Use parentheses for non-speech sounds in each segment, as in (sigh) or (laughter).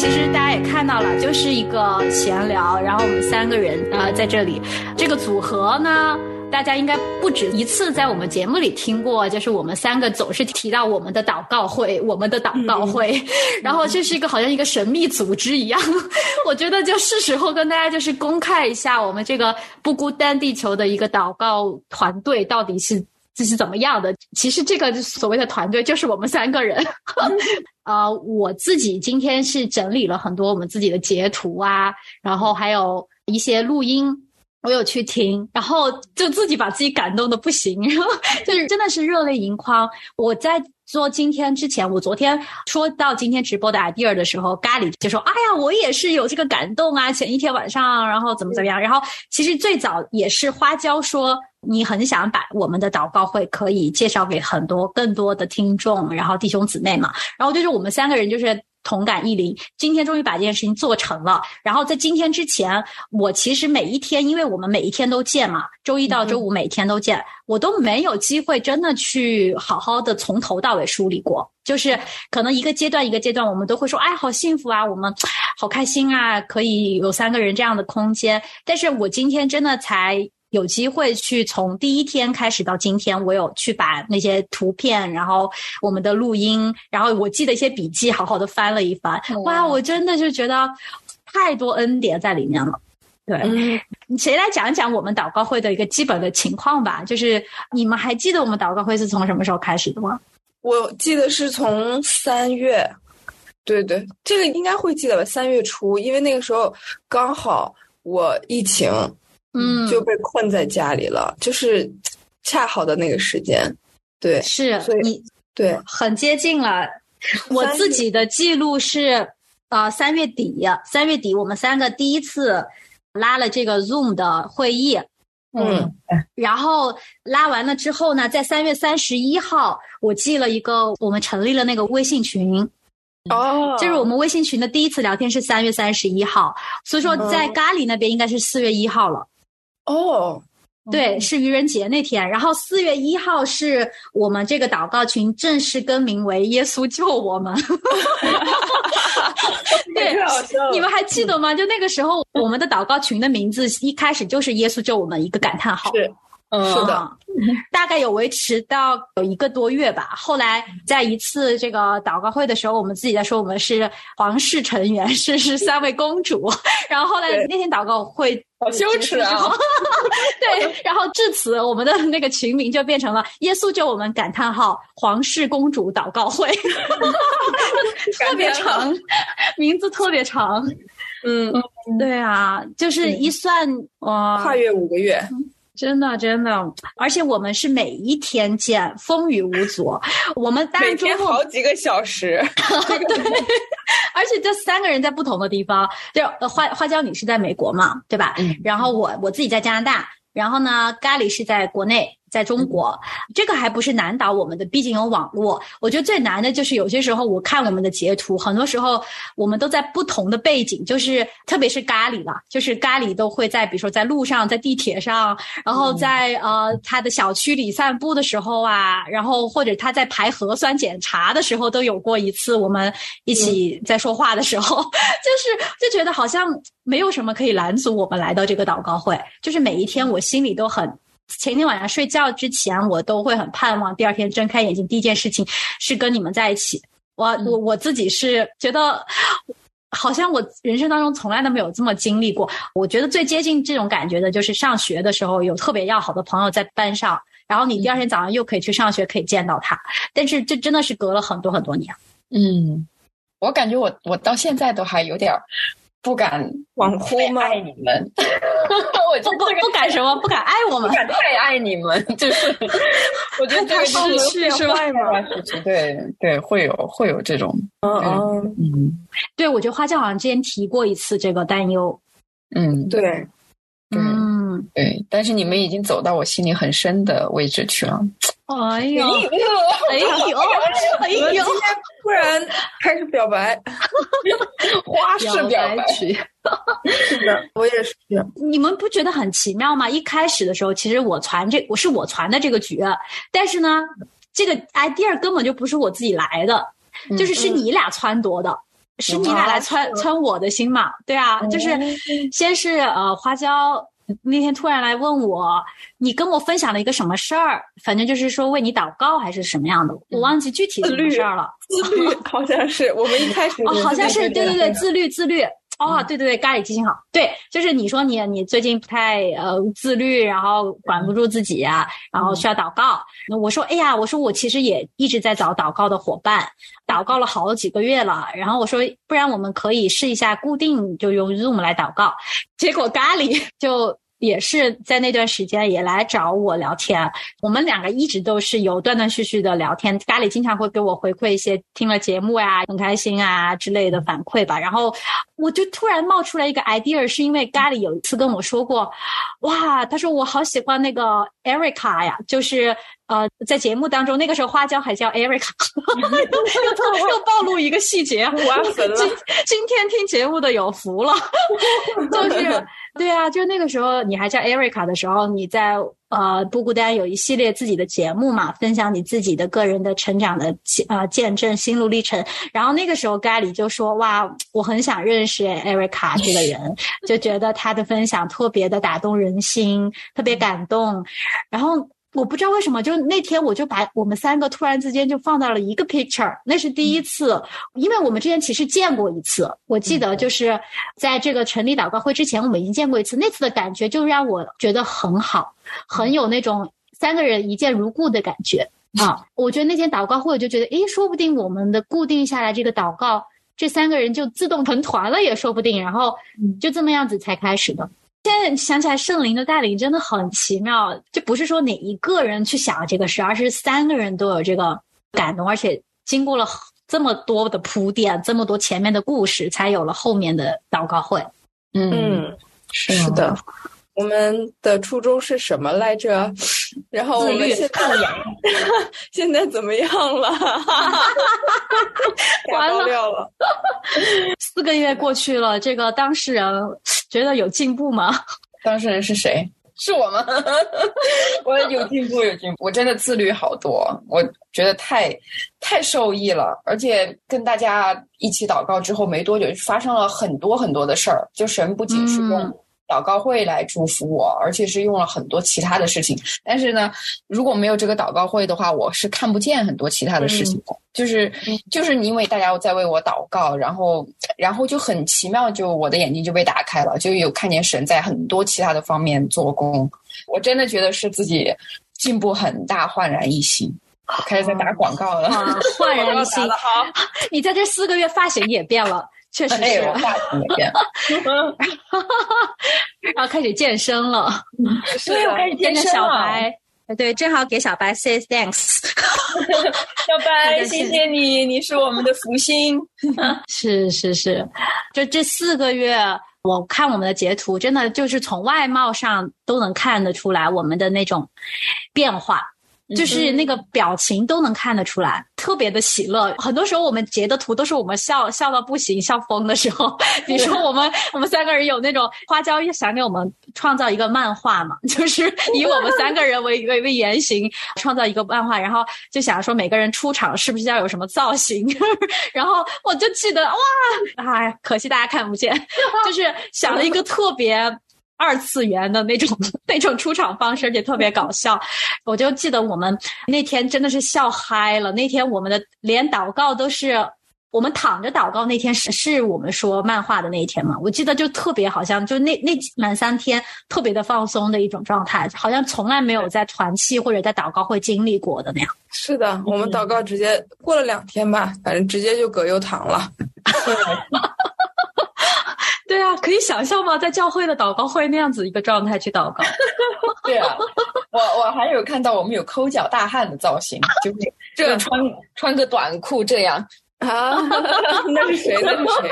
其实大家也看到了，就是一个闲聊，然后我们三个人呃在这里，这个组合呢。大家应该不止一次在我们节目里听过，就是我们三个总是提到我们的祷告会，我们的祷告会，然后这是一个好像一个神秘组织一样。我觉得就是时候跟大家就是公开一下我们这个不孤单地球的一个祷告团队到底是这是怎么样的。其实这个所谓的团队就是我们三个人。(laughs) 呃，我自己今天是整理了很多我们自己的截图啊，然后还有一些录音。我有去听，然后就自己把自己感动的不行，然 (laughs) 后就是真的是热泪盈眶。我在做今天之前，我昨天说到今天直播的 idea 的时候，咖喱就说：“哎呀，我也是有这个感动啊！前一天晚上，然后怎么怎么样。”然后其实最早也是花椒说，你很想把我们的祷告会可以介绍给很多更多的听众，然后弟兄姊妹嘛。然后就是我们三个人就是。同感异灵，今天终于把这件事情做成了。然后在今天之前，我其实每一天，因为我们每一天都见嘛，周一到周五每天都见，我都没有机会真的去好好的从头到尾梳理过。就是可能一个阶段一个阶段，我们都会说，哎，好幸福啊，我们好开心啊，可以有三个人这样的空间。但是我今天真的才。有机会去从第一天开始到今天，我有去把那些图片，然后我们的录音，然后我记得一些笔记，好好的翻了一翻。哇，我真的就觉得太多恩典在里面了。对，你谁来讲一讲我们祷告会的一个基本的情况吧？就是你们还记得我们祷告会是从什么时候开始的吗？我记得是从三月，对对，这个应该会记得吧？三月初，因为那个时候刚好我疫情。嗯，就被困在家里了，就是恰好的那个时间，对，是，所以对，很接近了。我自己的记录是，呃，三月底，三月底我们三个第一次拉了这个 Zoom 的会议，嗯，然后拉完了之后呢，在三月三十一号，我记了一个，我们成立了那个微信群。哦，就是我们微信群的第一次聊天是三月三十一号，所以说在咖喱那边应该是四月一号了。哦，对，是愚人节那天。然后四月一号是我们这个祷告群正式更名为“耶稣救我们 (laughs) (laughs) ”。对，你们还记得吗？就那个时候，我们的祷告群的名字一开始就是“耶稣救我们”一个感叹号。是。嗯，是的，大概有维持到有一个多月吧。后来在一次这个祷告会的时候，我们自己在说我们是皇室成员，是是三位公主。(laughs) 然后后来那天祷告会好羞耻啊！(laughs) 对，然后至此我们的那个群名就变成了“耶稣救我们”感叹号皇室公主祷告会，(laughs) 特别长，名字特别长。嗯，对啊，就是一算哇，跨越五个月。真的，真的，而且我们是每一天见，风雨无阻。我们每天好几个小时，(laughs) 对。而且这三个人在不同的地方，就花花椒，你是在美国嘛，对吧？嗯。然后我我自己在加拿大，然后呢，咖喱是在国内。在中国，这个还不是难倒我们的，毕竟有网络。我觉得最难的就是有些时候，我看我们的截图，很多时候我们都在不同的背景，就是特别是咖喱吧，就是咖喱都会在，比如说在路上，在地铁上，然后在呃他的小区里散步的时候啊，然后或者他在排核酸检查的时候，都有过一次我们一起在说话的时候，(laughs) 就是就觉得好像没有什么可以拦阻我们来到这个祷告会，就是每一天我心里都很。前天晚上睡觉之前，我都会很盼望第二天睁开眼睛第一件事情是跟你们在一起。我我我自己是觉得，好像我人生当中从来都没有这么经历过。我觉得最接近这种感觉的就是上学的时候有特别要好的朋友在班上，然后你第二天早上又可以去上学，可以见到他。但是这真的是隔了很多很多年。嗯，我感觉我我到现在都还有点。不敢恍惚吗？爱你们，(laughs) 我不不不敢什么？不敢爱我们？不敢太爱你们，(laughs) 就是 (laughs) 我觉得这个是是外吗？对对，会有会有这种，嗯嗯嗯，对，我觉得花椒好像之前提过一次这个担忧，嗯，对。嗯，对，但是你们已经走到我心里很深的位置去了。哎呦，哎呦，哎呦，今天突然开始表白，(laughs) 花式表白曲。是的，我也是。你们不觉得很奇妙吗？一开始的时候，其实我传这我是我传的这个局，但是呢，这个 idea 根本就不是我自己来的，就是是你俩撺掇的。是你俩来穿穿我的心嘛？对啊，就是先是呃花椒那天突然来问我，你跟我分享了一个什么事儿？反正就是说为你祷告还是什么样的，我忘记具体什么事儿了。自律好像是我们一开始哦，好像是对对对，自律自律。哦，对对对，咖喱记性好。对，就是你说你你最近不太呃自律，然后管不住自己呀、然后需要祷告。那我说，哎呀，我说我其实也一直在找祷告的伙伴，祷告了好几个月了。然后我说，不然我们可以试一下固定就用 Zoom 来祷告。结果咖喱就。也是在那段时间也来找我聊天，我们两个一直都是有断断续续的聊天。咖喱经常会给我回馈一些听了节目呀很开心啊之类的反馈吧。然后我就突然冒出来一个 idea，是因为咖喱有一次跟我说过，哇，他说我好喜欢那个 Erica 呀，就是呃在节目当中那个时候花椒还叫 Erica，又 (laughs) 又暴露一个细节，我粉了。今今天听节目的有福了，(laughs) 就是。对啊，就那个时候你还叫 Erica 的时候，你在呃不孤单有一系列自己的节目嘛，分享你自己的个人的成长的呃见证心路历程。然后那个时候咖喱就说：“哇，我很想认识 Erica 这个人，(laughs) 就觉得他的分享特别的打动人心，特别感动。”然后。我不知道为什么，就那天我就把我们三个突然之间就放到了一个 picture，那是第一次，因为我们之前其实见过一次，我记得就是在这个成立祷告会之前，我们已经见过一次，那次的感觉就让我觉得很好，很有那种三个人一见如故的感觉 (laughs) 啊！我觉得那天祷告会，我就觉得，诶，说不定我们的固定下来这个祷告，这三个人就自动成团了也说不定，然后就这么样子才开始的。现在想起来，圣灵的带领真的很奇妙，就不是说哪一个人去想这个事，而是三个人都有这个感动，而且经过了这么多的铺垫，这么多前面的故事，才有了后面的祷告会。嗯，是是的。我们的初衷是什么来着？然后我们现在 (laughs) 现在怎么样了？(laughs) 完了了，四个月过去了，这个当事人觉得有进步吗？当事人是谁？是我吗？(laughs) 我有进步，有进步。我真的自律好多，我觉得太太受益了。而且跟大家一起祷告之后没多久，发生了很多很多的事儿。就神不仅是用祷告会来祝福我，而且是用了很多其他的事情。但是呢，如果没有这个祷告会的话，我是看不见很多其他的事情的。就是就是因为大家在为我祷告，然后然后就很奇妙，就我的眼睛就被打开了，就有看见神在很多其他的方面做工。我真的觉得是自己进步很大，焕然一新。开始在打广告了，啊、焕然一新。好 (laughs) 你在这四个月发型也变了。确实是，哎、发型也变了，然后开始健身了，所以，我开始健身小白，对，正好给小白 say thanks，(laughs) 小白，谢。谢你，你是我们的福星，(laughs) 是是是，就这四个月，我看我们的截图，真的就是从外貌上都能看得出来我们的那种变化。就是那个表情都能看得出来，特别的喜乐。很多时候我们截的图都是我们笑笑到不行、笑疯的时候。比如说我们我们三个人有那种花椒想给我们创造一个漫画嘛，(laughs) 就是以我们三个人为为为原型创造一个漫画，然后就想说每个人出场是不是要有什么造型？(laughs) 然后我就记得哇，哎，可惜大家看不见，(laughs) 就是想了一个特别。二次元的那种 (laughs) 那种出场方式，而且特别搞笑。我就记得我们那天真的是笑嗨了。那天我们的连祷告都是我们躺着祷告。那天是是我们说漫画的那一天嘛？我记得就特别好像就那那满三天特别的放松的一种状态，好像从来没有在团契或者在祷告会经历过的那样。是的，我们祷告直接过了两天吧，反正直接就葛优躺了。(laughs) 对啊，可以想象吗？在教会的祷告会那样子一个状态去祷告。(laughs) 对啊，我我还有看到我们有抠脚大汉的造型，就是这穿穿个短裤这样啊，(laughs) 那是谁？那是谁？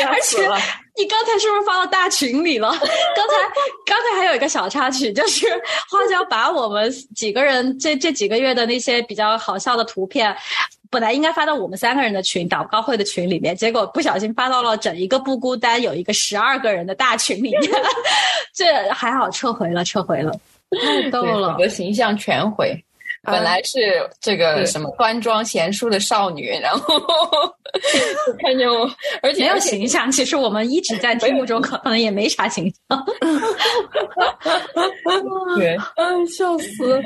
(laughs) 而且你刚才是不是发到大群里了？(laughs) 刚才刚才还有一个小插曲，就是花椒把我们几个人这这几个月的那些比较好笑的图片。本来应该发到我们三个人的群祷告会的群里面，结果不小心发到了整一个不孤单有一个十二个人的大群里面，这还好撤回了，撤回了，太逗了，我的形象全毁。本来是这个什么端庄贤淑的少女，然后 (laughs) 看见我，而且没有形象。其实我们一直在节目中可能也没啥形象。(laughs) 对，(laughs) 嗯，笑死。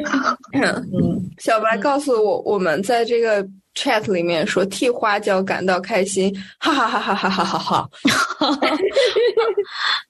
嗯，小白告诉我，我们在这个。chat 里面说替花椒感到开心，哈哈哈哈哈哈哈哈！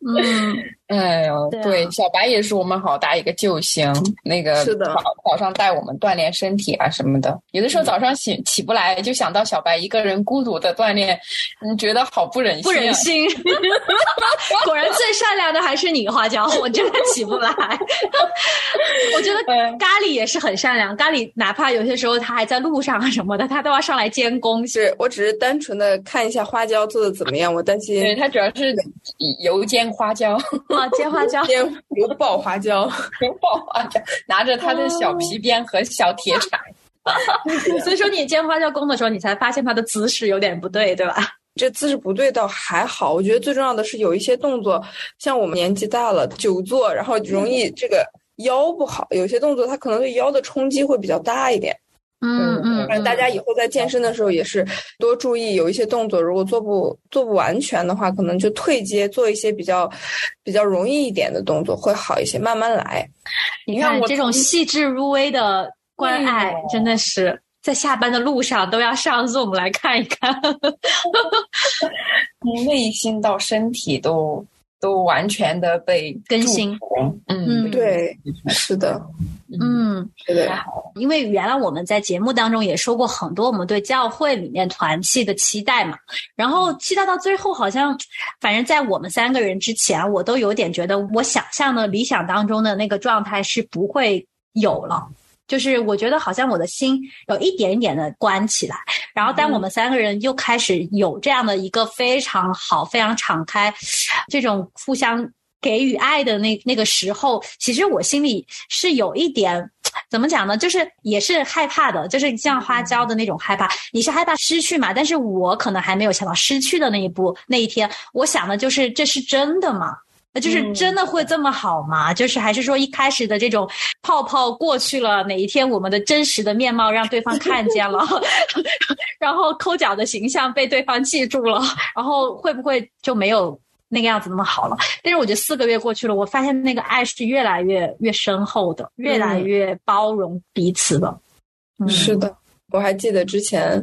嗯，哎呦，对，小白也是我们好大一个救星。(laughs) 那个是的，早早上带我们锻炼身体啊什么的。有的时候早上起起不来，就想到小白一个人孤独的锻炼，你觉得好不忍心，不忍心。(laughs) 果然最善良的还是你，花椒，我真的起不来。(laughs) 我觉得咖喱也是很善良，咖喱哪怕有些时候他还在路上啊什么的。他都要上来监工，是我只是单纯的看一下花椒做的怎么样，我担心。对他主要是油煎花椒啊，煎花椒，煎油爆花椒，(laughs) 油爆花椒，拿着他的小皮鞭和小铁铲。(laughs) 所以说你煎花椒工的时候，你才发现他的姿势有点不对，对吧？这姿势不对倒还好，我觉得最重要的是有一些动作，像我们年纪大了，久坐，然后容易这个腰不好，有些动作它可能对腰的冲击会比较大一点。嗯嗯，大家以后在健身的时候也是多注意，有一些动作如果做不做不完全的话，可能就退阶，做一些比较比较容易一点的动作会好一些，慢慢来。你看我这种细致入微的关爱，真的是在下班的路上都要上 Zoom 来看一看，(laughs) 从内心到身体都。都完全的被更新，嗯，对，是的，嗯，对，因为原来我们在节目当中也说过很多我们对教会里面团契的期待嘛，然后期待到最后好像，反正在我们三个人之前，我都有点觉得我想象的理想当中的那个状态是不会有了。就是我觉得好像我的心有一点点的关起来，然后当我们三个人又开始有这样的一个非常好、非常敞开，这种互相给予爱的那那个时候，其实我心里是有一点怎么讲呢？就是也是害怕的，就是像花椒的那种害怕。你是害怕失去嘛？但是我可能还没有想到失去的那一步那一天。我想的就是这是真的吗？那就是真的会这么好吗？就是还是说一开始的这种泡泡过去了，哪一天我们的真实的面貌让对方看见了，(laughs) 然后抠脚的形象被对方记住了，然后会不会就没有那个样子那么好了？但是我觉得四个月过去了，我发现那个爱是越来越越深厚的，越来越包容彼此的。是的，我还记得之前。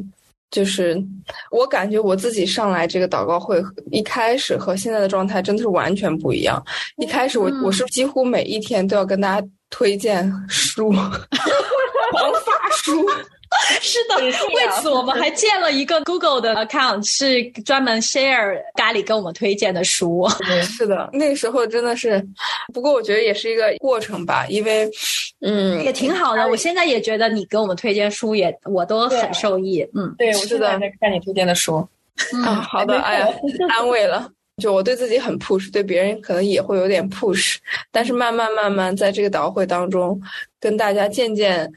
就是我感觉我自己上来这个祷告会一开始和现在的状态真的是完全不一样。一开始我我是几乎每一天都要跟大家推荐书，(laughs) 黄发书。(laughs) 是的，为此我们还建了一个 Google 的 account，是专门 share 咖喱跟我们推荐的书。是的，那时候真的是，不过我觉得也是一个过程吧，因为，嗯，也挺好的。我现在也觉得你给我们推荐书也，我都很受益。嗯，对，我是在看你推荐的书。啊，好的，哎呀，(laughs) 安慰了。就我对自己很 push，对别人可能也会有点 push，但是慢慢慢慢在这个导会当中，跟大家渐渐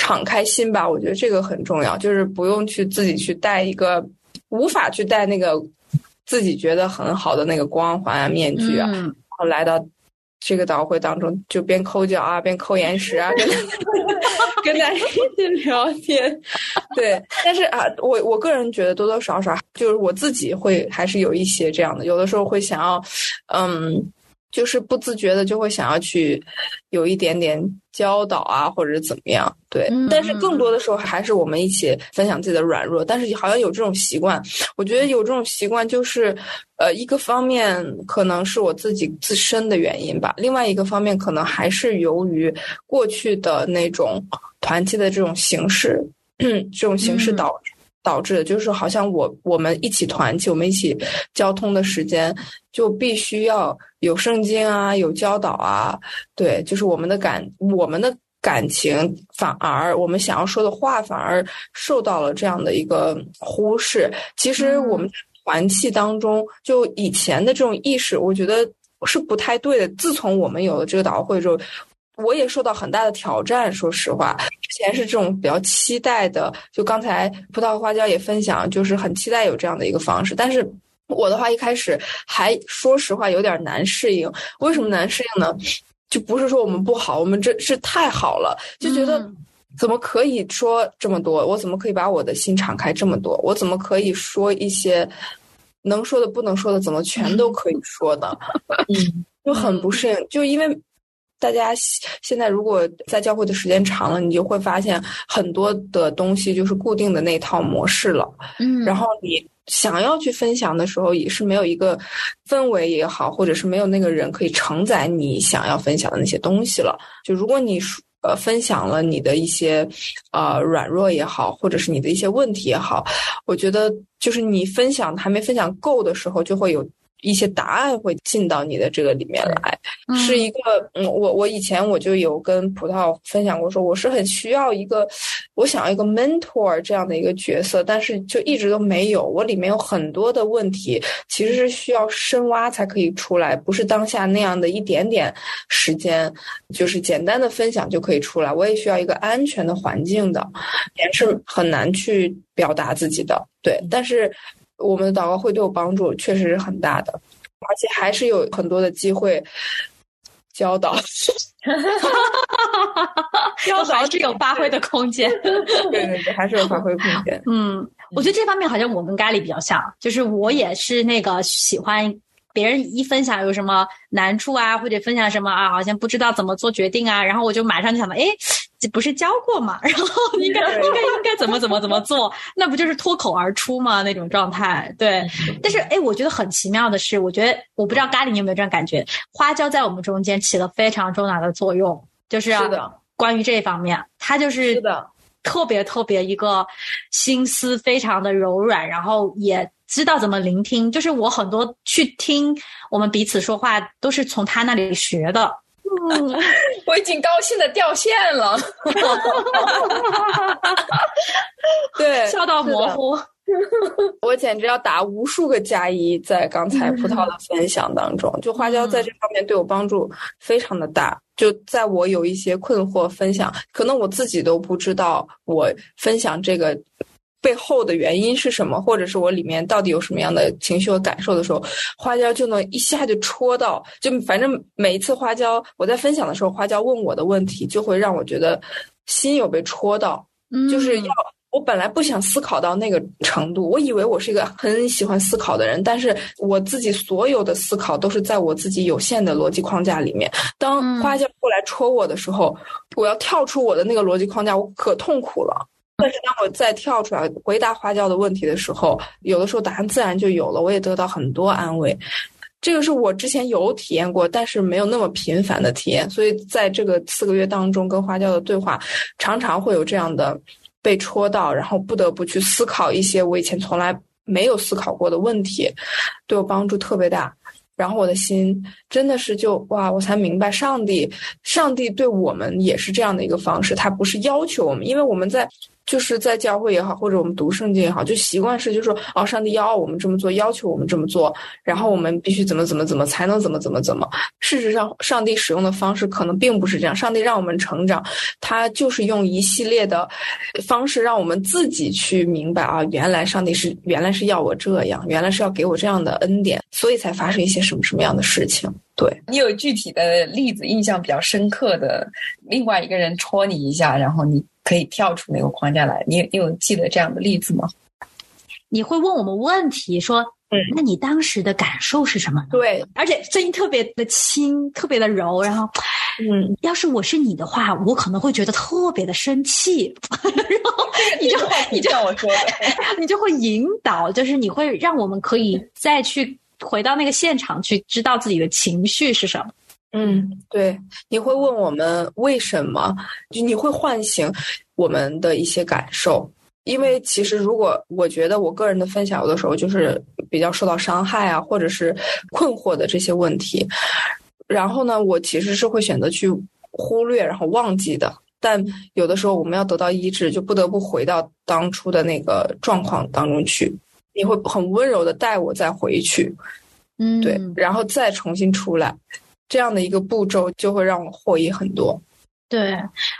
敞开心吧。我觉得这个很重要，就是不用去自己去带一个无法去带那个自己觉得很好的那个光环啊面具啊，然后来到。这个导会当中，就边抠脚啊，边抠岩石啊，跟 (laughs) 跟大家一起聊天。对，但是啊，我我个人觉得多多少少，就是我自己会还是有一些这样的，有的时候会想要，嗯。就是不自觉的就会想要去有一点点教导啊，或者怎么样，对。但是更多的时候还是我们一起分享自己的软弱。但是好像有这种习惯，我觉得有这种习惯就是，呃，一个方面可能是我自己自身的原因吧，另外一个方面可能还是由于过去的那种团契的这种形式，(clears throat) 这种形式导致。导致的就是好像我我们一起团契，我们一起交通的时间就必须要有圣经啊，有教导啊，对，就是我们的感我们的感情反而我们想要说的话反而受到了这样的一个忽视。其实我们团契当中，就以前的这种意识，我觉得是不太对的。自从我们有了这个导会之后。我也受到很大的挑战，说实话，之前是这种比较期待的，就刚才葡萄花椒也分享，就是很期待有这样的一个方式。但是我的话一开始还说实话有点难适应。为什么难适应呢？就不是说我们不好，我们真是太好了，就觉得怎么可以说这么多？我怎么可以把我的心敞开这么多？我怎么可以说一些能说的、不能说的，怎么全都可以说的？(laughs) 嗯，就很不适应。就因为大家现在如果在教会的时间长了，你就会发现很多的东西就是固定的那套模式了。嗯，然后你想要去分享的时候，也是没有一个氛围也好，或者是没有那个人可以承载你想要分享的那些东西了。就如果你呃，分享了你的一些，呃，软弱也好，或者是你的一些问题也好，我觉得就是你分享还没分享够的时候，就会有。一些答案会进到你的这个里面来，是一个嗯，我我以前我就有跟葡萄分享过，说我是很需要一个，我想要一个 mentor 这样的一个角色，但是就一直都没有。我里面有很多的问题，其实是需要深挖才可以出来，不是当下那样的一点点时间，就是简单的分享就可以出来。我也需要一个安全的环境的，也是很难去表达自己的。对，但是。我们的祷告会对我帮助确实是很大的，而且还是有很多的机会教导，(laughs) 教导还是有发挥的空间。对对对，还是有发挥空间。嗯，我觉得这方面好像我跟咖喱比较像，就是我也是那个喜欢别人一分享有什么难处啊，或者分享什么啊，好像不知道怎么做决定啊，然后我就马上就想到，哎。这不是教过嘛？然后 (laughs) 应该应该应该怎么怎么怎么做？那不就是脱口而出吗？那种状态，对。但是哎，我觉得很奇妙的是，我觉得我不知道咖喱你有没有这样感觉？花椒在我们中间起了非常重大的作用，就是关于这一方面，他就是的特别特别一个心思非常的柔软，然后也知道怎么聆听。就是我很多去听我们彼此说话，都是从他那里学的。嗯，我已经高兴的掉线了，(laughs) 对，笑到模糊。我简直要打无数个加一，在刚才葡萄的分享当中，就花椒在这方面对我帮助非常的大。就在我有一些困惑分享，可能我自己都不知道我分享这个。背后的原因是什么，或者是我里面到底有什么样的情绪和感受的时候，花椒就能一下就戳到。就反正每一次花椒我在分享的时候，花椒问我的问题，就会让我觉得心有被戳到。就是要我本来不想思考到那个程度，我以为我是一个很喜欢思考的人，但是我自己所有的思考都是在我自己有限的逻辑框架里面。当花椒过来戳我的时候，我要跳出我的那个逻辑框架，我可痛苦了。但是当我再跳出来回答花椒的问题的时候，有的时候答案自然就有了，我也得到很多安慰。这个是我之前有体验过，但是没有那么频繁的体验。所以在这个四个月当中，跟花椒的对话，常常会有这样的被戳到，然后不得不去思考一些我以前从来没有思考过的问题，对我帮助特别大。然后我的心真的是就哇，我才明白上帝，上帝对我们也是这样的一个方式，他不是要求我们，因为我们在。就是在教会也好，或者我们读圣经也好，就习惯是，就是说，哦，上帝要我们这么做，要求我们这么做，然后我们必须怎么怎么怎么才能怎么怎么怎么。事实上，上帝使用的方式可能并不是这样。上帝让我们成长，他就是用一系列的方式让我们自己去明白啊，原来上帝是原来是要我这样，原来是要给我这样的恩典，所以才发生一些什么什么样的事情。对你有具体的例子，印象比较深刻的，另外一个人戳你一下，然后你。可以跳出那个框架来，你你有记得这样的例子吗？你会问我们问题，说，嗯，那你当时的感受是什么？对，而且声音特别的轻，特别的柔，然后，嗯，要是我是你的话，我可能会觉得特别的生气，然后你就你就像我说的，(laughs) 你就会引导，就是你会让我们可以再去回到那个现场去知道自己的情绪是什么。嗯，对，你会问我们为什么？就你会唤醒我们的一些感受，因为其实如果我觉得我个人的分享有的时候就是比较受到伤害啊，或者是困惑的这些问题，然后呢，我其实是会选择去忽略，然后忘记的。但有的时候我们要得到医治，就不得不回到当初的那个状况当中去。你会很温柔的带我再回去，嗯，对，然后再重新出来。这样的一个步骤就会让我获益很多。对，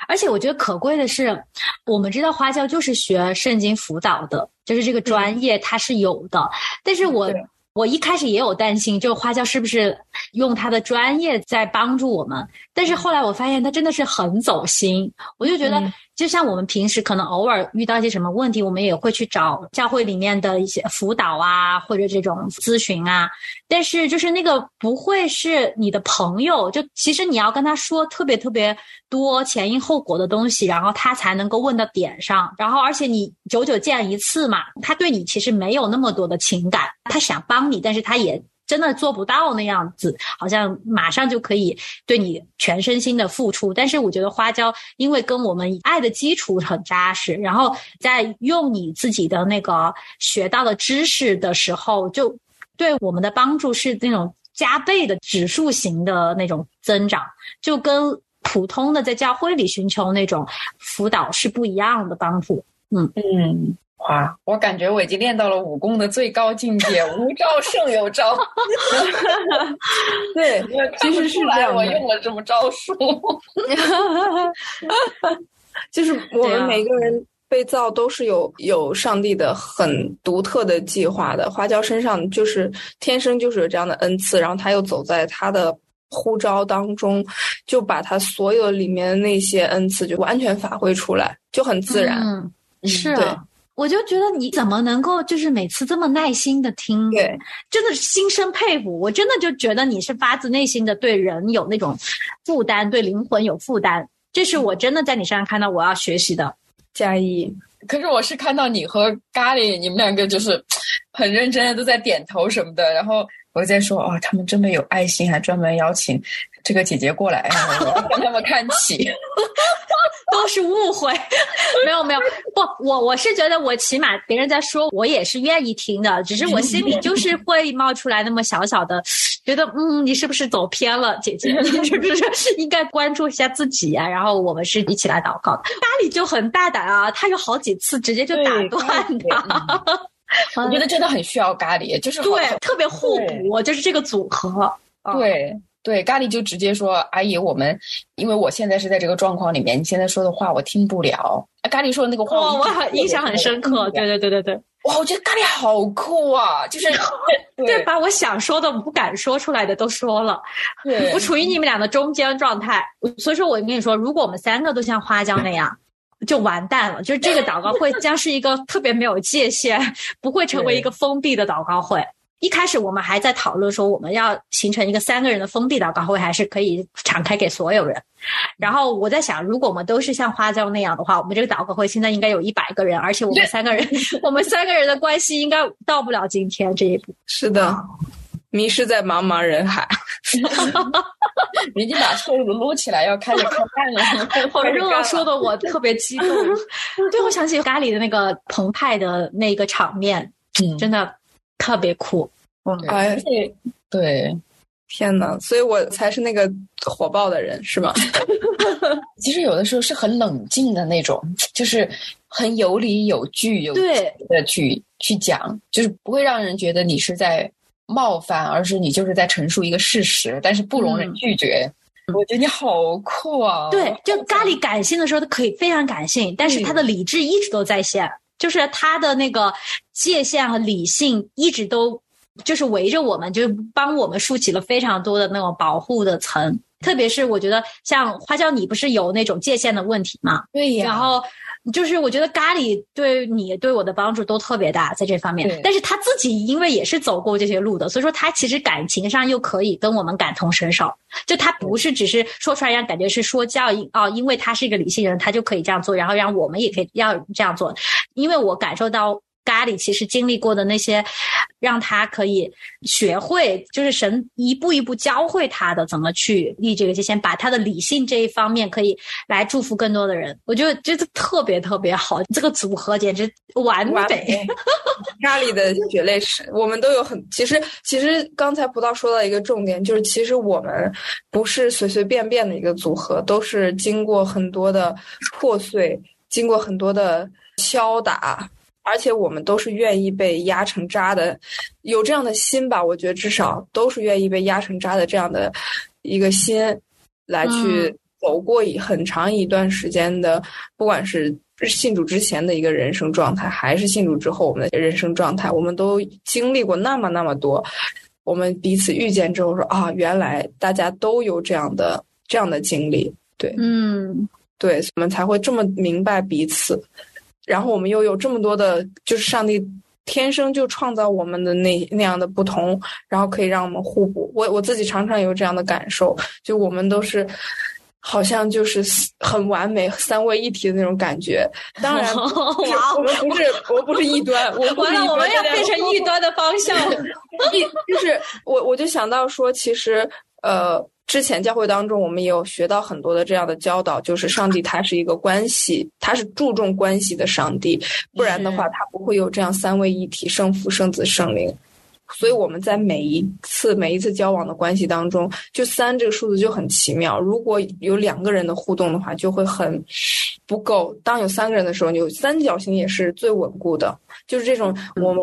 而且我觉得可贵的是，我们知道花椒就是学圣经辅导的，就是这个专业它是有的。但是我我一开始也有担心，就花椒是不是用他的专业在帮助我们？但是后来我发现他真的是很走心，我就觉得。就像我们平时可能偶尔遇到一些什么问题，我们也会去找教会里面的一些辅导啊，或者这种咨询啊。但是就是那个不会是你的朋友，就其实你要跟他说特别特别多前因后果的东西，然后他才能够问到点上。然后而且你久久见一次嘛，他对你其实没有那么多的情感，他想帮你，但是他也。真的做不到那样子，好像马上就可以对你全身心的付出。但是我觉得花椒，因为跟我们爱的基础很扎实，然后在用你自己的那个学到的知识的时候，就对我们的帮助是那种加倍的指数型的那种增长，就跟普通的在教会里寻求那种辅导是不一样的帮助。嗯嗯。哇，我感觉我已经练到了武功的最高境界，无招胜有招。(laughs) 对，(laughs) 其实是这样。我用了这么招数，(laughs) 就是我们每个人被造都是有有上帝的很独特的计划的。花椒身上就是天生就是有这样的恩赐，然后他又走在他的呼召当中，就把他所有里面的那些恩赐就完全发挥出来，就很自然。嗯，是啊。我就觉得你怎么能够就是每次这么耐心的听，对，真的是心生佩服。我真的就觉得你是发自内心的对人有那种负担，对灵魂有负担。这是我真的在你身上看到我要学习的。加一，可是我是看到你和咖喱，你们两个就是很认真的都在点头什么的，然后我在说哦，他们这么有爱心，还专门邀请。这个姐姐过来，跟他们看齐，(laughs) 都是误会。没有没有，不，我我是觉得我起码别人在说，我也是愿意听的，只是我心里就是会冒出来那么小小的，觉得嗯，你是不是走偏了，姐姐，你 (laughs) 是不是应该关注一下自己啊？然后我们是一起来祷告的。咖喱就很大胆啊，他有好几次直接就打断他。我觉得真的很需要咖喱，就是对，特别互补，就是这个组合，对。对，咖喱就直接说：“阿姨，我们因为我现在是在这个状况里面，你现在说的话我听不了。”咖喱说的那个话，我印象很深刻。对对对对对，哇，我觉得咖喱好酷啊！就是 (laughs) 对，把我想说的、不敢说出来的都说了。对，(laughs) 我处于你们俩的中间状态，所以说我跟你说，如果我们三个都像花椒那样，就完蛋了。就是这个祷告会 (laughs) 将是一个特别没有界限，不会成为一个封闭的祷告会。一开始我们还在讨论说，我们要形成一个三个人的封闭祷告会，还是可以敞开给所有人。然后我在想，如果我们都是像花椒那样的话，我们这个祷告会现在应该有一百个人，而且我们三个人，(laughs) 我们三个人的关系应该到不了今天这一步。是的，迷失在茫茫人海。(laughs) 已经把车撸起来，要开始开干了。(laughs) 好热，说的我特别激动。对，我想起咖喱的那个澎湃的那个场面，嗯，真的。特别酷，哎，对，天呐，所以我才是那个火爆的人，是吗？(laughs) (laughs) 其实有的时候是很冷静的那种，就是很有理有据、有对的去去讲，就是不会让人觉得你是在冒犯，而是你就是在陈述一个事实，但是不容人拒绝。我觉得你好酷啊！对，就咖喱感性的时候，他可以非常感性，但是他的理智一直都在线。就是他的那个界限和理性一直都就是围着我们，就帮我们竖起了非常多的那种保护的层。特别是我觉得像花椒，你不是有那种界限的问题吗？对呀。然后。就是我觉得咖喱对你对我的帮助都特别大，在这方面。但是他自己因为也是走过这些路的，所以说他其实感情上又可以跟我们感同身受。就他不是只是说出来让感觉是说教应哦，因为他是一个理性人，他就可以这样做，然后让我们也可以要这样做。因为我感受到。咖喱其实经历过的那些，让他可以学会，就是神一步一步教会他的怎么去立这个界限，把他的理性这一方面可以来祝福更多的人。我觉得这个特别特别好，这个组合简直完美。(laughs) 咖喱的血泪史，我们都有很。其实，其实刚才葡萄说到一个重点，就是其实我们不是随随便便的一个组合，都是经过很多的破碎，经过很多的敲打。而且我们都是愿意被压成渣的，有这样的心吧？我觉得至少都是愿意被压成渣的这样的一个心，来去走过一很长一段时间的，不管是信主之前的一个人生状态，还是信主之后我们的人生状态，我们都经历过那么那么多。我们彼此遇见之后说啊，原来大家都有这样的这样的经历，对，嗯。对，我们才会这么明白彼此。然后我们又有这么多的，就是上帝天生就创造我们的那那样的不同，然后可以让我们互补。我我自己常常有这样的感受，就我们都是。好像就是很完美、三位一体的那种感觉。当然，(laughs) 我们不是，我们不是异端。我完了，我们要变成异端的方向。(laughs) 一就是我，我就想到说，其实呃，之前教会当中，我们也有学到很多的这样的教导，就是上帝他是一个关系，他是注重关系的上帝，不然的话，他不会有这样三位一体、圣父、圣子、圣灵。所以我们在每一次每一次交往的关系当中，就三这个数字就很奇妙。如果有两个人的互动的话，就会很不够。当有三个人的时候，有三角形也是最稳固的。就是这种，我们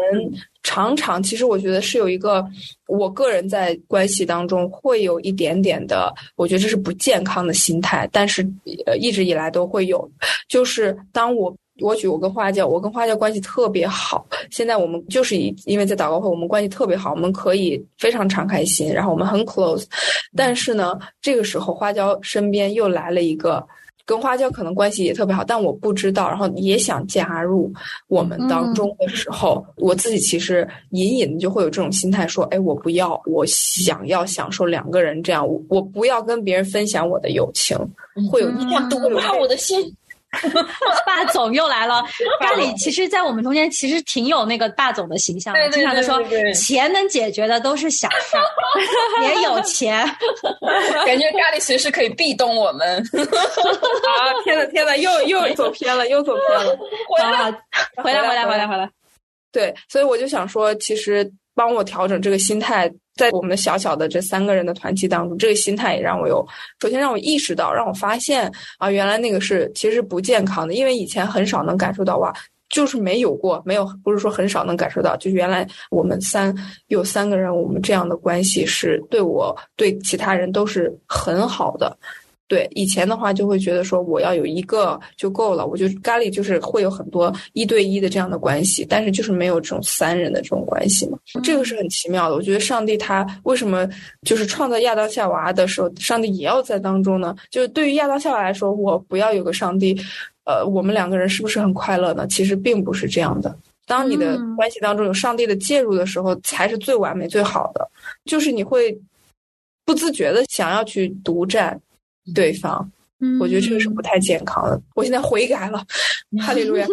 常常其实我觉得是有一个，我个人在关系当中会有一点点的，我觉得这是不健康的心态，但是呃一直以来都会有。就是当我。我举我跟花教，我跟花教关系特别好。现在我们就是以因为在祷告会，我们关系特别好，我们可以非常敞开心，然后我们很 close。但是呢，这个时候花椒身边又来了一个跟花椒可能关系也特别好，但我不知道，然后也想加入我们当中的时候，我自己其实隐隐的就会有这种心态，说：哎，我不要，我想要享受两个人这样，我不要跟别人分享我的友情，会有这样毒怕我的心。(laughs) 霸总又来了，咖喱其实，在我们中间其实挺有那个霸总的形象的，经常都说钱能解决的都是小事，(laughs) 也有钱，感觉咖喱随时可以壁咚我们。(laughs) 啊，天呐天呐，又又走偏了，又走偏了。回来，回来回来回来回来。对，所以我就想说，其实帮我调整这个心态。在我们小小的这三个人的团体当中，这个心态也让我有，首先让我意识到，让我发现啊，原来那个是其实不健康的，因为以前很少能感受到哇，就是没有过，没有不是说很少能感受到，就原来我们三有三个人，我们这样的关系是对我对其他人都是很好的。对以前的话，就会觉得说我要有一个就够了，我就咖喱就是会有很多一对一的这样的关系，但是就是没有这种三人的这种关系嘛。这个是很奇妙的。我觉得上帝他为什么就是创造亚当夏娃的时候，上帝也要在当中呢？就是对于亚当夏娃来说，我不要有个上帝，呃，我们两个人是不是很快乐呢？其实并不是这样的。当你的关系当中有上帝的介入的时候，才是最完美最好的。就是你会不自觉的想要去独占。对方，我觉得这个是不太健康的。我现在悔改了，哈利路亚。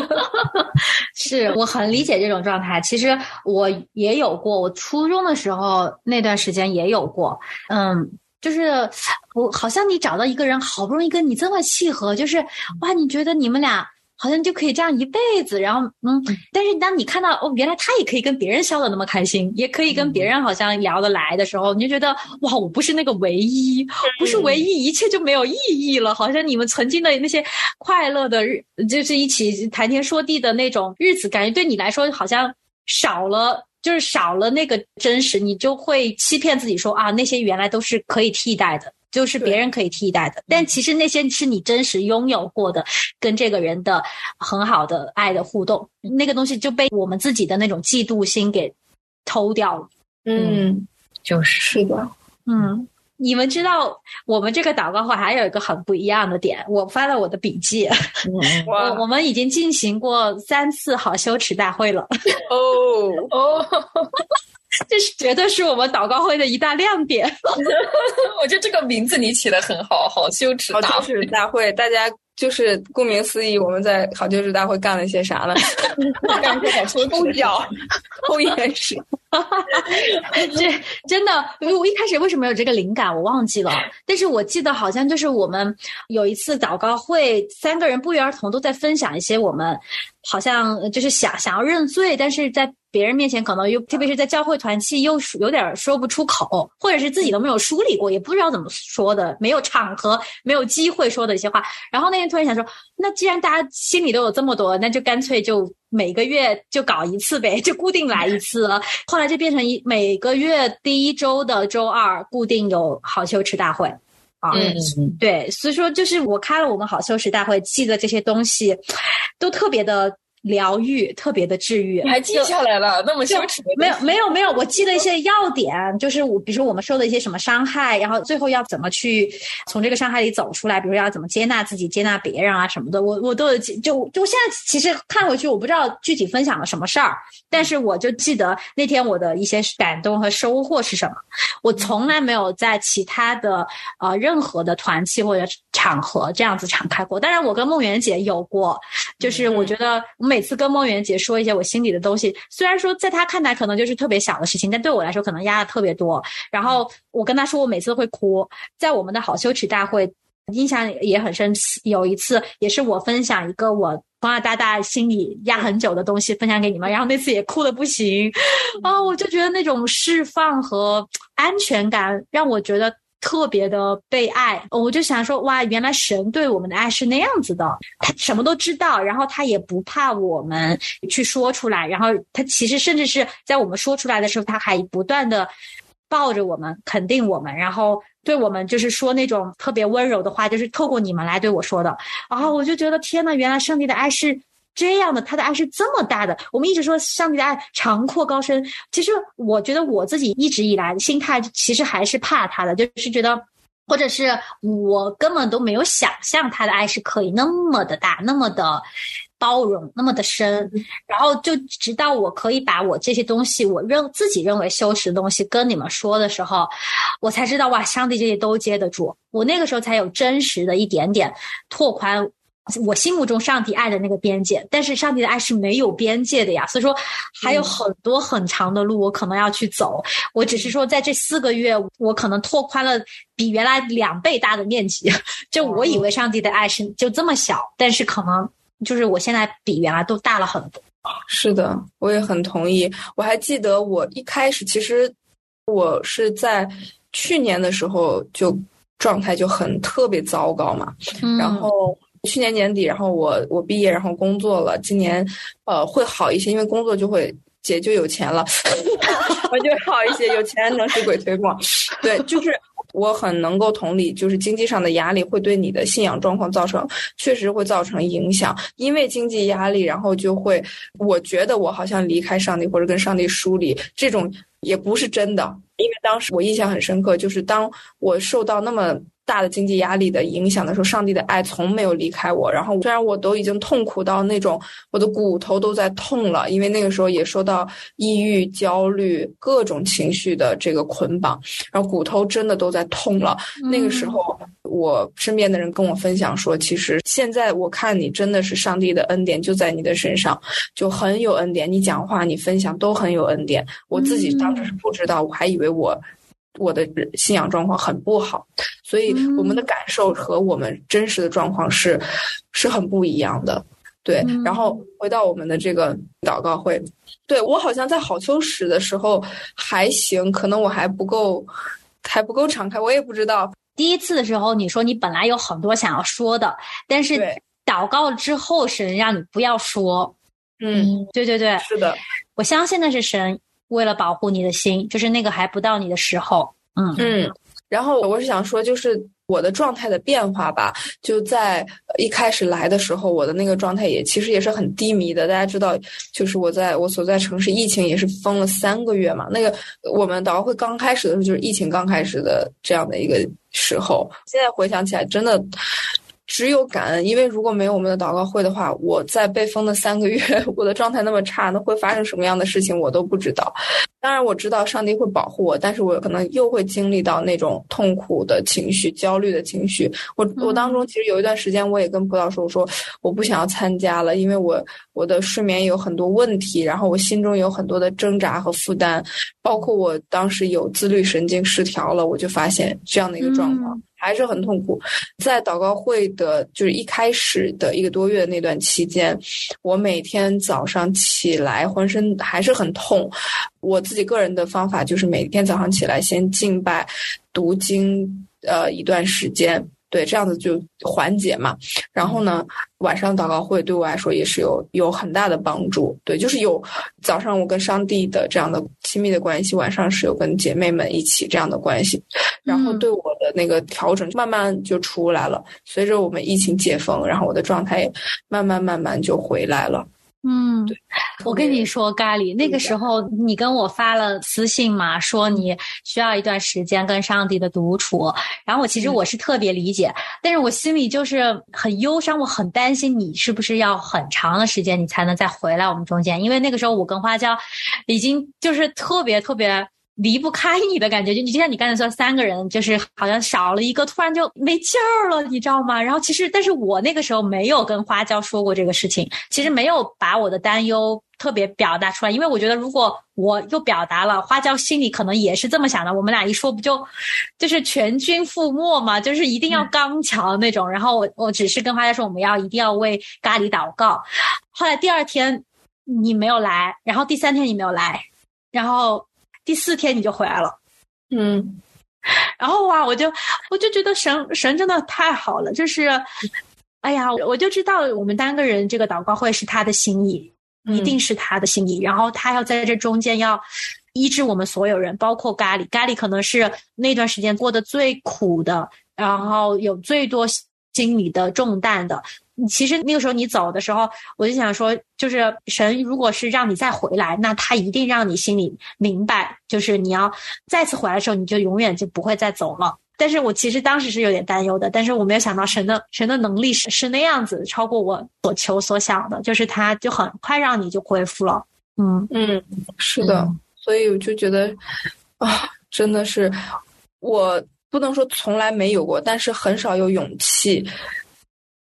(laughs) 是我很理解这种状态。其实我也有过，我初中的时候那段时间也有过。嗯，就是我好像你找到一个人，好不容易跟你这么契合，就是哇，你觉得你们俩。好像就可以这样一辈子，然后嗯，但是当你看到哦，原来他也可以跟别人笑得那么开心，也可以跟别人好像聊得来的时候，你就觉得哇，我不是那个唯一，不是唯一，一切就没有意义了。好像你们曾经的那些快乐的日，就是一起谈天说地的那种日子，感觉对你来说好像少了，就是少了那个真实，你就会欺骗自己说啊，那些原来都是可以替代的。就是别人可以替代的，但其实那些是你真实拥有过的，跟这个人的很好的爱的互动，那个东西就被我们自己的那种嫉妒心给偷掉了。嗯，就是是的。嗯，你们知道我们这个祷告会还有一个很不一样的点，我翻了我的笔记。(laughs) 我我们已经进行过三次好羞耻大会了。哦 (laughs) 哦。这是绝对是我们祷告会的一大亮点。(laughs) 我觉得这个名字你起的很好，好羞耻，好羞耻大会，大家就是顾名思义，我们在好羞耻大会干了些啥呢？(laughs) 干了些好羞耻，脚，抽眼屎。(laughs) 这真的，我一开始为什么有这个灵感，我忘记了。但是我记得好像就是我们有一次祷告会，三个人不约而同都在分享一些我们好像就是想想要认罪，但是在。别人面前可能又，特别是在教会团契又有点说不出口，或者是自己都没有梳理过，也不知道怎么说的，没有场合，没有机会说的一些话。然后那天突然想说，那既然大家心里都有这么多，那就干脆就每个月就搞一次呗，就固定来一次。后来就变成一每个月第一周的周二固定有好羞耻大会啊。嗯，对，所以说就是我开了我们好羞耻大会，记得这些东西都特别的。疗愈，特别的治愈。你还记下来了，那么羞耻？没有没有没有，我记了一些要点，就是我比如说我们受了一些什么伤害，然后最后要怎么去从这个伤害里走出来，比如要怎么接纳自己、接纳别人啊什么的，我我都有记就就现在其实看回去，我不知道具体分享了什么事儿，但是我就记得那天我的一些感动和收获是什么。我从来没有在其他的呃任何的团契或者场合这样子敞开过。当然，我跟梦圆姐有过，就是我觉得我每次跟梦圆姐说一些我心里的东西，虽然说在她看来可能就是特别小的事情，但对我来说可能压的特别多。然后我跟她说，我每次都会哭。在我们的好羞耻大会，印象也很深。有一次也是我分享一个我从小到大心里压很久的东西分享给你们，然后那次也哭的不行。啊，我就觉得那种释放和安全感让我觉得。特别的被爱，我就想说，哇，原来神对我们的爱是那样子的，他什么都知道，然后他也不怕我们去说出来，然后他其实甚至是在我们说出来的时候，他还不断的抱着我们，肯定我们，然后对我们就是说那种特别温柔的话，就是透过你们来对我说的，然后我就觉得天呐，原来上帝的爱是。这样的，他的爱是这么大的。我们一直说上帝的爱长阔高深，其实我觉得我自己一直以来心态其实还是怕他的，就是觉得，或者是我根本都没有想象他的爱是可以那么的大，那么的包容，那么的深。然后就直到我可以把我这些东西，我认自己认为羞耻的东西跟你们说的时候，我才知道哇，上帝这些都接得住。我那个时候才有真实的一点点拓宽。我心目中上帝爱的那个边界，但是上帝的爱是没有边界的呀，所以说还有很多很长的路我可能要去走。我只是说在这四个月，我可能拓宽了比原来两倍大的面积。(laughs) 就我以为上帝的爱是就这么小，但是可能就是我现在比原来都大了很多。是的，我也很同意。我还记得我一开始其实我是在去年的时候就状态就很特别糟糕嘛，然后。去年年底，然后我我毕业，然后工作了。今年，呃，会好一些，因为工作就会姐就有钱了，(laughs) 我就好一些，有钱能使鬼推磨。对，就是我很能够同理，就是经济上的压力会对你的信仰状况造成，确实会造成影响。因为经济压力，然后就会，我觉得我好像离开上帝或者跟上帝疏离，这种也不是真的。因为当时我印象很深刻，就是当我受到那么。大的经济压力的影响的时候，上帝的爱从没有离开我。然后虽然我都已经痛苦到那种我的骨头都在痛了，因为那个时候也受到抑郁、焦虑各种情绪的这个捆绑，然后骨头真的都在痛了。那个时候，我身边的人跟我分享说，其实现在我看你真的是上帝的恩典就在你的身上，就很有恩典。你讲话、你分享都很有恩典。我自己当时是不知道，我还以为我。我的信仰状况很不好，所以我们的感受和我们真实的状况是是很不一样的。对，然后回到我们的这个祷告会，对我好像在好秋实的时候还行，可能我还不够，还不够敞开，我也不知道。第一次的时候，你说你本来有很多想要说的，但是祷告之后，神让你不要说。嗯，对对对，是的，我相信那是神。为了保护你的心，就是那个还不到你的时候，嗯嗯。然后我是想说，就是我的状态的变化吧。就在一开始来的时候，我的那个状态也其实也是很低迷的。大家知道，就是我在我所在城市，疫情也是封了三个月嘛。那个我们导会刚开始的时候，就是疫情刚开始的这样的一个时候。现在回想起来，真的。只有感恩，因为如果没有我们的祷告会的话，我在被封的三个月，(laughs) 我的状态那么差，那会发生什么样的事情我都不知道。当然我知道上帝会保护我，但是我可能又会经历到那种痛苦的情绪、焦虑的情绪。我我当中其实有一段时间，我也跟葡萄说，我说我不想要参加了，因为我我的睡眠有很多问题，然后我心中有很多的挣扎和负担，包括我当时有自律神经失调了，我就发现这样的一个状况。还是很痛苦，在祷告会的，就是一开始的一个多月那段期间，我每天早上起来浑身还是很痛。我自己个人的方法就是每天早上起来先敬拜、读经，呃，一段时间。对，这样子就缓解嘛。然后呢，晚上祷告会对我来说也是有有很大的帮助。对，就是有早上我跟上帝的这样的亲密的关系，晚上是有跟姐妹们一起这样的关系。然后对我的那个调整慢慢就出来了。随着我们疫情解封，然后我的状态也慢慢慢慢就回来了。嗯，我跟你说，咖喱，那个时候你跟我发了私信嘛，说你需要一段时间跟上帝的独处，然后我其实我是特别理解，但是我心里就是很忧伤，我很担心你是不是要很长的时间你才能再回来我们中间，因为那个时候我跟花椒已经就是特别特别。离不开你的感觉，就你就像你刚才说，三个人就是好像少了一个，突然就没劲儿了，你知道吗？然后其实，但是我那个时候没有跟花椒说过这个事情，其实没有把我的担忧特别表达出来，因为我觉得如果我又表达了，花椒心里可能也是这么想的，我们俩一说不就就是全军覆没嘛？就是一定要刚强那种。然后我我只是跟花椒说，我们要一定要为咖喱祷告。后来第二天你没有来，然后第三天你没有来，然后。第四天你就回来了，嗯，(laughs) 然后哇，我就我就觉得神神真的太好了，就是，哎呀，我就知道我们单个人这个祷告会是他的心意，一定是他的心意，然后他要在这中间要医治我们所有人，包括咖喱，咖喱可能是那段时间过得最苦的，然后有最多心理的重担的。其实那个时候你走的时候，我就想说，就是神如果是让你再回来，那他一定让你心里明白，就是你要再次回来的时候，你就永远就不会再走了。但是我其实当时是有点担忧的，但是我没有想到神的神的能力是是那样子，超过我所求所想的，就是他就很快让你就恢复了。嗯嗯，是的，所以我就觉得啊，真的是我不能说从来没有过，但是很少有勇气。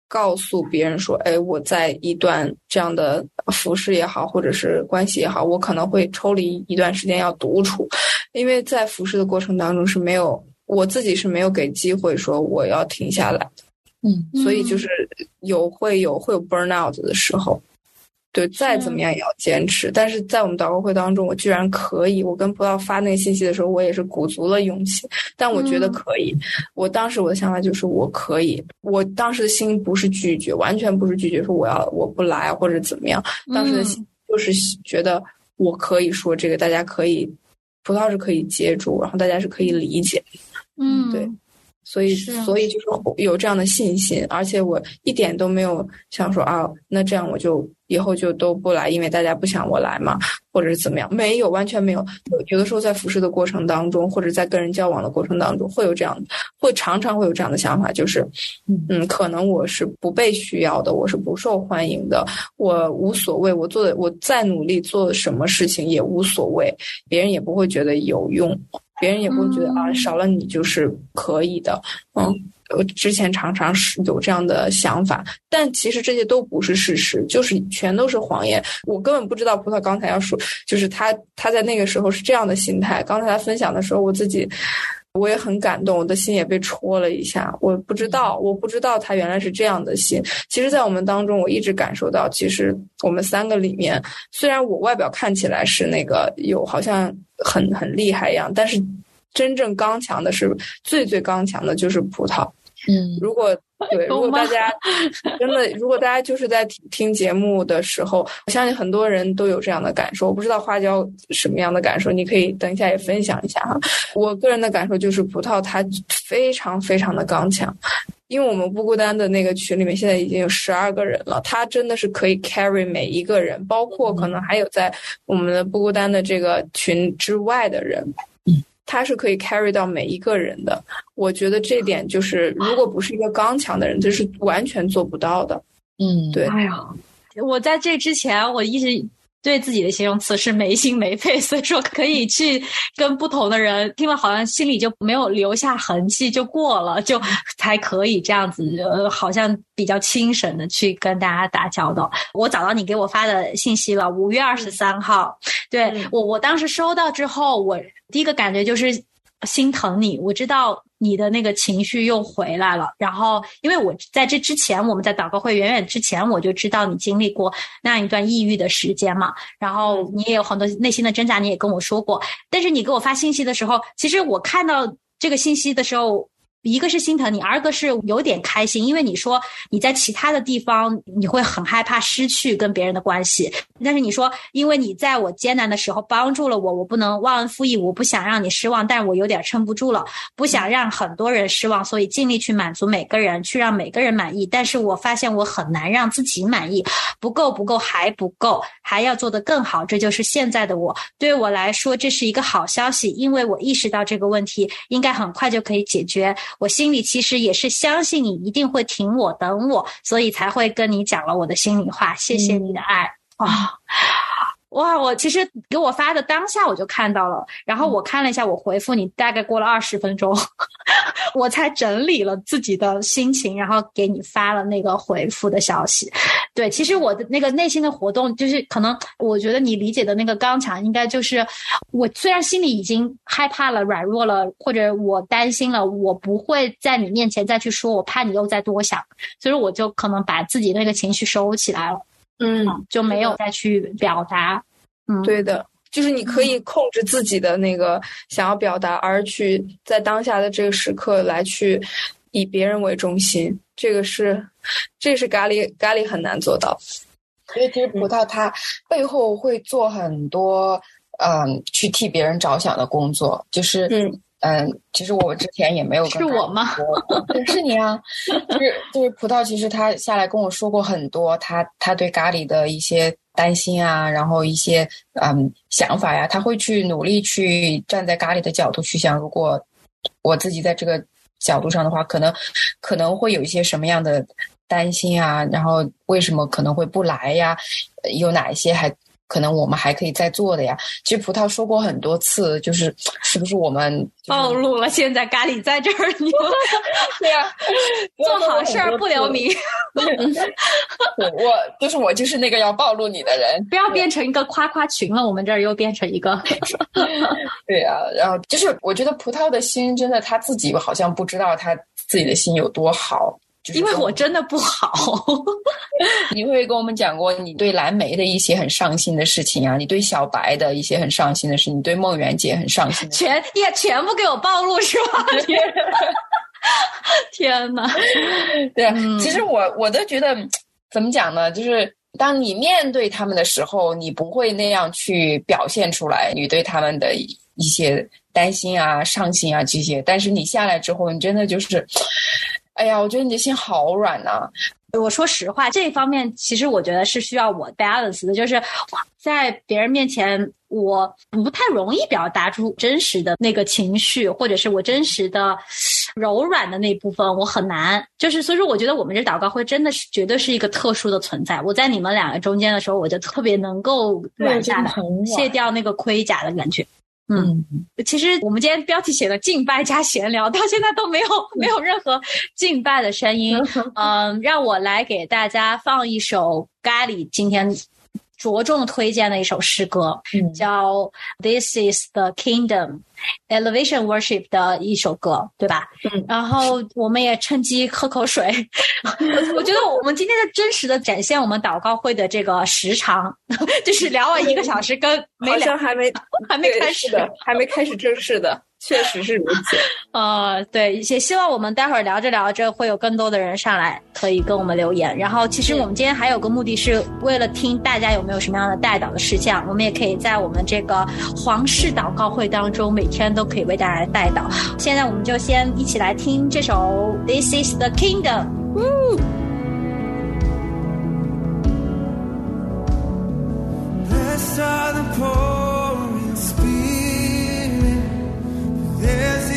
告诉别人说：“哎，我在一段这样的服饰也好，或者是关系也好，我可能会抽离一段时间要独处，因为在服饰的过程当中是没有我自己是没有给机会说我要停下来，嗯，所以就是有会有会有 burn out 的时候。”对，再怎么样也要坚持。但是在我们祷告会当中，我居然可以。我跟葡萄发那个信息的时候，我也是鼓足了勇气。但我觉得可以。我当时我的想法就是我可以。我当时的心不是拒绝，完全不是拒绝，说我要我不来或者怎么样。当时的心就是觉得我可以说这个，大家可以，葡萄是可以接住，然后大家是可以理解。嗯，对。所以，所以就是有这样的信心，而且我一点都没有想说啊，那这样我就以后就都不来，因为大家不想我来嘛，或者是怎么样？没有，完全没有。有的时候在服侍的过程当中，或者在跟人交往的过程当中，会有这样，会常常会有这样的想法，就是，嗯，可能我是不被需要的，我是不受欢迎的，我无所谓，我做的我再努力做什么事情也无所谓，别人也不会觉得有用。别人也不会觉得啊，少了你就是可以的。嗯，我之前常常是有这样的想法，但其实这些都不是事实，就是全都是谎言。我根本不知道葡萄刚才要说，就是他他在那个时候是这样的心态。刚才他分享的时候，我自己我也很感动，我的心也被戳了一下。我不知道，我不知道他原来是这样的心。其实，在我们当中，我一直感受到，其实我们三个里面，虽然我外表看起来是那个有好像。很很厉害一样，但是真正刚强的是最最刚强的就是葡萄。嗯，如果对，如果大家 (laughs) 真的，如果大家就是在听听节目的时候，我相信很多人都有这样的感受。我不知道花椒什么样的感受，你可以等一下也分享一下哈。我个人的感受就是葡萄它非常非常的刚强。因为我们不孤单的那个群里面，现在已经有十二个人了。他真的是可以 carry 每一个人，包括可能还有在我们的不孤单的这个群之外的人，他是可以 carry 到每一个人的。我觉得这点就是，如果不是一个刚强的人，这是完全做不到的。嗯，对。哎呀，我在这之前，我一直。对自己的形容词是没心没肺，所以说可以去跟不同的人听了，好像心里就没有留下痕迹，就过了，就才可以这样子，呃，好像比较轻省的去跟大家打交道。我找到你给我发的信息了，五月二十三号，对我，我当时收到之后，我第一个感觉就是心疼你，我知道。你的那个情绪又回来了，然后因为我在这之前，我们在祷告会远远之前，我就知道你经历过那样一段抑郁的时间嘛，然后你也有很多内心的挣扎，你也跟我说过。但是你给我发信息的时候，其实我看到这个信息的时候，一个是心疼你，二个是有点开心，因为你说你在其他的地方你会很害怕失去跟别人的关系，但是你说因为你在我艰难的时候帮助了我，我不能忘恩负义，我不想让你失望，但是我有点撑不住了，不想让很多人失望，所以尽力去满足每个人，去让每个人满意。但是我发现我很难让自己满意，不够，不够，还不够，还要做得更好。这就是现在的我。对我来说，这是一个好消息，因为我意识到这个问题应该很快就可以解决。我心里其实也是相信你一定会挺我、等我，所以才会跟你讲了我的心里话。谢谢你的爱啊！哇，我其实给我发的当下我就看到了，然后我看了一下我回复你，大概过了二十分钟，(laughs) 我才整理了自己的心情，然后给你发了那个回复的消息。对，其实我的那个内心的活动，就是可能我觉得你理解的那个刚强，应该就是我虽然心里已经害怕了、软弱了，或者我担心了，我不会在你面前再去说，我怕你又再多想，所以我就可能把自己那个情绪收起来了。嗯，就没有再去表达。嗯，对的，就是你可以控制自己的那个想要表达，而去在当下的这个时刻来去以别人为中心。这个是，这是咖喱咖喱很难做到。所以其实葡萄它背后会做很多，嗯，去替别人着想的工作，就是嗯。嗯，其实我之前也没有是我吗？是你啊，就是就是葡萄，其实他下来跟我说过很多，他他对咖喱的一些担心啊，然后一些嗯想法呀，他会去努力去站在咖喱的角度去想，如果我自己在这个角度上的话，可能可能会有一些什么样的担心啊，然后为什么可能会不来呀？有哪一些还？可能我们还可以再做的呀。其实葡萄说过很多次，就是 (tsk) 是不是我们暴露了？现在咖喱在这儿，你 (laughs) 对呀，(laughs) 做好事儿不留名。我就是我就是那个要暴露你的人，不要变成一个夸夸群了。我们这儿又变成一个。(laughs) 对呀，然后就是我觉得葡萄的心真的他自己好像不知道他自己的心有多好。因为我真的不好，(laughs) 你会跟我们讲过你对蓝莓的一些很上心的事情啊，你对小白的一些很上心的事，你对梦圆姐很上心，全也全部给我暴露是吧？(laughs) 天哪！(laughs) 对啊，其实我我都觉得怎么讲呢？就是当你面对他们的时候，你不会那样去表现出来你对他们的一些担心啊、上心啊这些，但是你下来之后，你真的就是。哎呀，我觉得你的心好软呐！我说实话，这一方面其实我觉得是需要我 balance 的，就是在别人面前，我不太容易表达出真实的那个情绪，或者是我真实的柔软的那部分，我很难。就是所以说，我觉得我们这祷告会真的是绝对是一个特殊的存在。我在你们两个中间的时候，我就特别能够软下来，卸掉那个盔甲的感觉。嗯，其实我们今天标题写的敬拜加闲聊，到现在都没有 (laughs) 没有任何敬拜的声音。(laughs) 嗯，让我来给大家放一首咖喱今天着重推荐的一首诗歌，叫《This Is the Kingdom》。Elevation Worship 的一首歌，对吧？嗯，然后我们也趁机喝口水。(laughs) 我觉得我们今天的真实的展现我们祷告会的这个时长，(laughs) 就是聊完一个小时，跟没聊还没 (laughs) 还没开始的，还没开始正式的。确实是如此，(laughs) 呃，对，也希望我们待会儿聊着聊着会有更多的人上来，可以跟我们留言。然后，其实我们今天还有个目的是为了听大家有没有什么样的带祷的事项，我们也可以在我们这个皇室祷告会当中，每天都可以为大家带祷。现在我们就先一起来听这首《This Is the Kingdom》。The there's